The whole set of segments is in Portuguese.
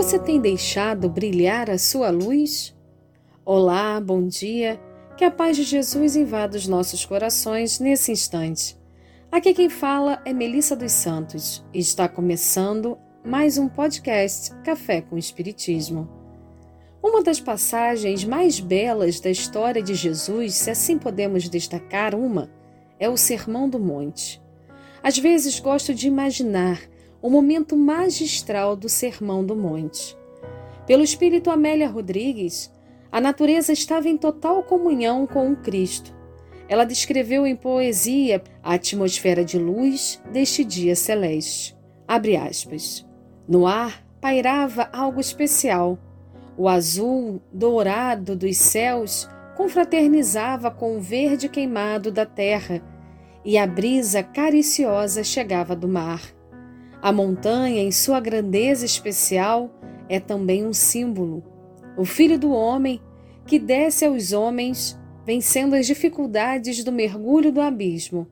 Você tem deixado brilhar a sua luz? Olá, bom dia. Que a paz de Jesus invada os nossos corações nesse instante. Aqui quem fala é Melissa dos Santos e está começando mais um podcast Café com Espiritismo. Uma das passagens mais belas da história de Jesus, se assim podemos destacar uma, é o Sermão do Monte. Às vezes gosto de imaginar o momento magistral do Sermão do Monte. Pelo espírito Amélia Rodrigues, a natureza estava em total comunhão com o Cristo. Ela descreveu em poesia a atmosfera de luz deste dia celeste. Abre aspas. No ar pairava algo especial. O azul dourado dos céus confraternizava com o verde queimado da terra, e a brisa cariciosa chegava do mar. A montanha, em sua grandeza especial, é também um símbolo. O Filho do Homem, que desce aos homens, vencendo as dificuldades do mergulho do abismo,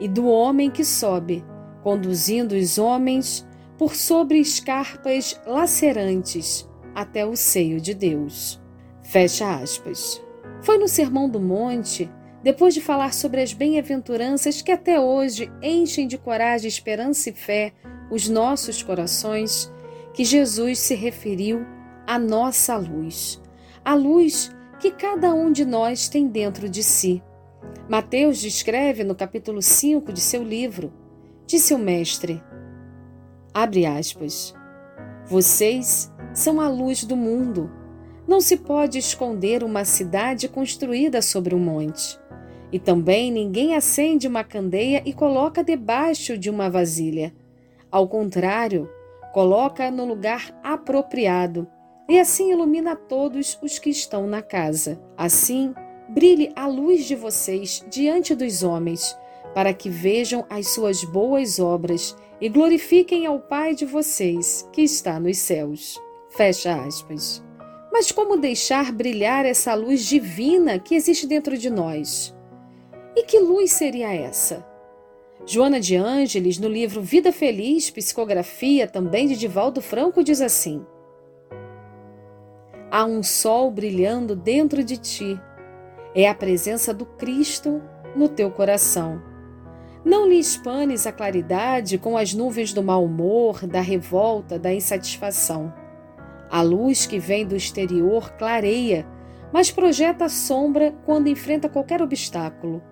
e do homem que sobe, conduzindo os homens por sobre escarpas lacerantes até o seio de Deus. Fecha aspas. Foi no Sermão do Monte, depois de falar sobre as bem-aventuranças que até hoje enchem de coragem, esperança e fé os nossos corações, que Jesus se referiu à nossa luz, a luz que cada um de nós tem dentro de si. Mateus descreve no capítulo 5 de seu livro, disse o Mestre, abre aspas, vocês são a luz do mundo. Não se pode esconder uma cidade construída sobre um monte. E também ninguém acende uma candeia e coloca debaixo de uma vasilha ao contrário, coloca no lugar apropriado e assim ilumina todos os que estão na casa. Assim, brilhe a luz de vocês diante dos homens, para que vejam as suas boas obras e glorifiquem ao Pai de vocês, que está nos céus. Fecha aspas. Mas como deixar brilhar essa luz divina que existe dentro de nós? E que luz seria essa? Joana de Ângeles, no livro Vida Feliz, psicografia também de Divaldo Franco, diz assim: Há um sol brilhando dentro de ti. É a presença do Cristo no teu coração. Não lhe espanes a claridade com as nuvens do mau humor, da revolta, da insatisfação. A luz que vem do exterior clareia, mas projeta sombra quando enfrenta qualquer obstáculo.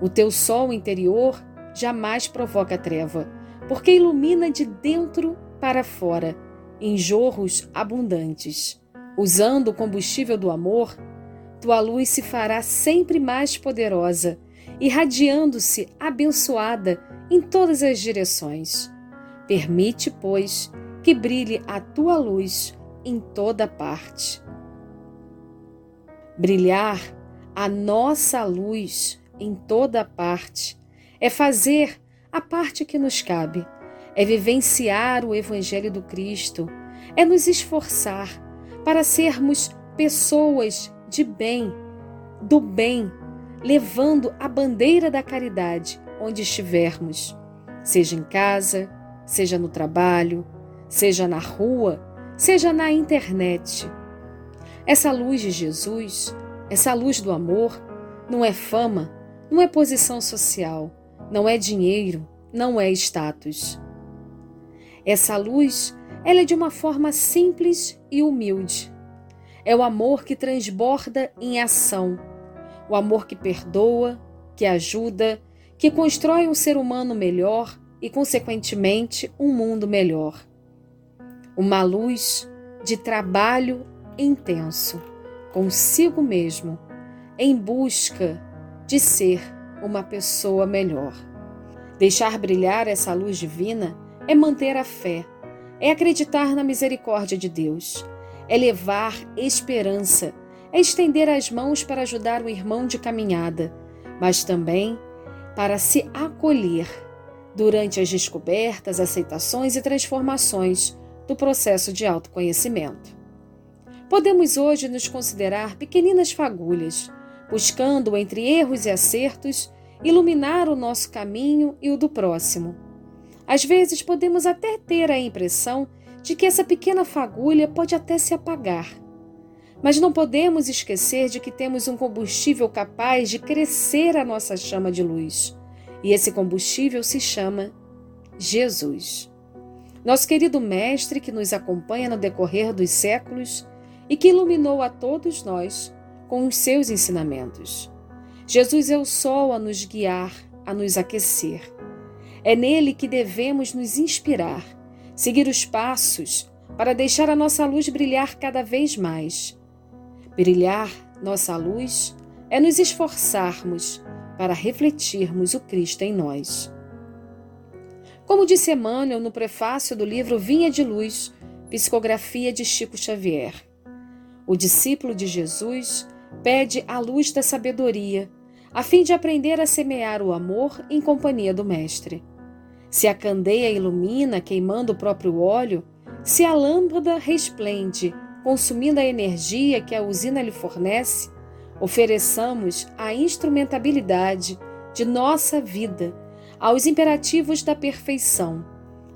O teu sol interior jamais provoca treva, porque ilumina de dentro para fora, em jorros abundantes. Usando o combustível do amor, tua luz se fará sempre mais poderosa, irradiando-se abençoada em todas as direções. Permite, pois, que brilhe a tua luz em toda parte. Brilhar a nossa luz em toda parte é fazer a parte que nos cabe, é vivenciar o Evangelho do Cristo, é nos esforçar para sermos pessoas de bem, do bem, levando a bandeira da caridade onde estivermos, seja em casa, seja no trabalho, seja na rua, seja na internet. Essa luz de Jesus, essa luz do amor, não é fama, não é posição social não é dinheiro, não é status. Essa luz, ela é de uma forma simples e humilde. É o amor que transborda em ação, o amor que perdoa, que ajuda, que constrói um ser humano melhor e, consequentemente, um mundo melhor. Uma luz de trabalho intenso consigo mesmo, em busca de ser uma pessoa melhor. Deixar brilhar essa luz divina é manter a fé, é acreditar na misericórdia de Deus, é levar esperança, é estender as mãos para ajudar o irmão de caminhada, mas também para se acolher durante as descobertas, aceitações e transformações do processo de autoconhecimento. Podemos hoje nos considerar pequeninas fagulhas buscando entre erros e acertos iluminar o nosso caminho e o do próximo. Às vezes podemos até ter a impressão de que essa pequena fagulha pode até se apagar. Mas não podemos esquecer de que temos um combustível capaz de crescer a nossa chama de luz. E esse combustível se chama Jesus. Nosso querido Mestre que nos acompanha no decorrer dos séculos e que iluminou a todos nós com os seus ensinamentos. Jesus é o sol a nos guiar, a nos aquecer. É nele que devemos nos inspirar, seguir os passos para deixar a nossa luz brilhar cada vez mais. Brilhar nossa luz é nos esforçarmos para refletirmos o Cristo em nós. Como disse Emmanuel no prefácio do livro Vinha de Luz, Psicografia de Chico Xavier, o discípulo de Jesus pede a luz da sabedoria, a fim de aprender a semear o amor em companhia do Mestre. Se a candeia ilumina, queimando o próprio óleo, se a lâmpada resplende, consumindo a energia que a usina lhe fornece, ofereçamos a instrumentabilidade de nossa vida aos imperativos da perfeição,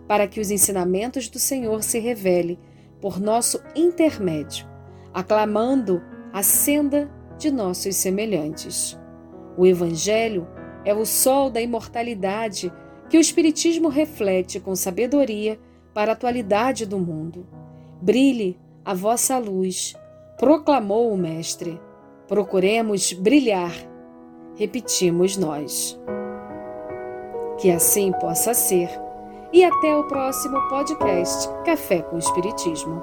para que os ensinamentos do Senhor se revele por nosso intermédio, aclamando a senda de nossos semelhantes. O Evangelho é o sol da imortalidade que o Espiritismo reflete com sabedoria para a atualidade do mundo. Brilhe a vossa luz, proclamou o Mestre. Procuremos brilhar, repetimos nós. Que assim possa ser. E até o próximo podcast Café com Espiritismo.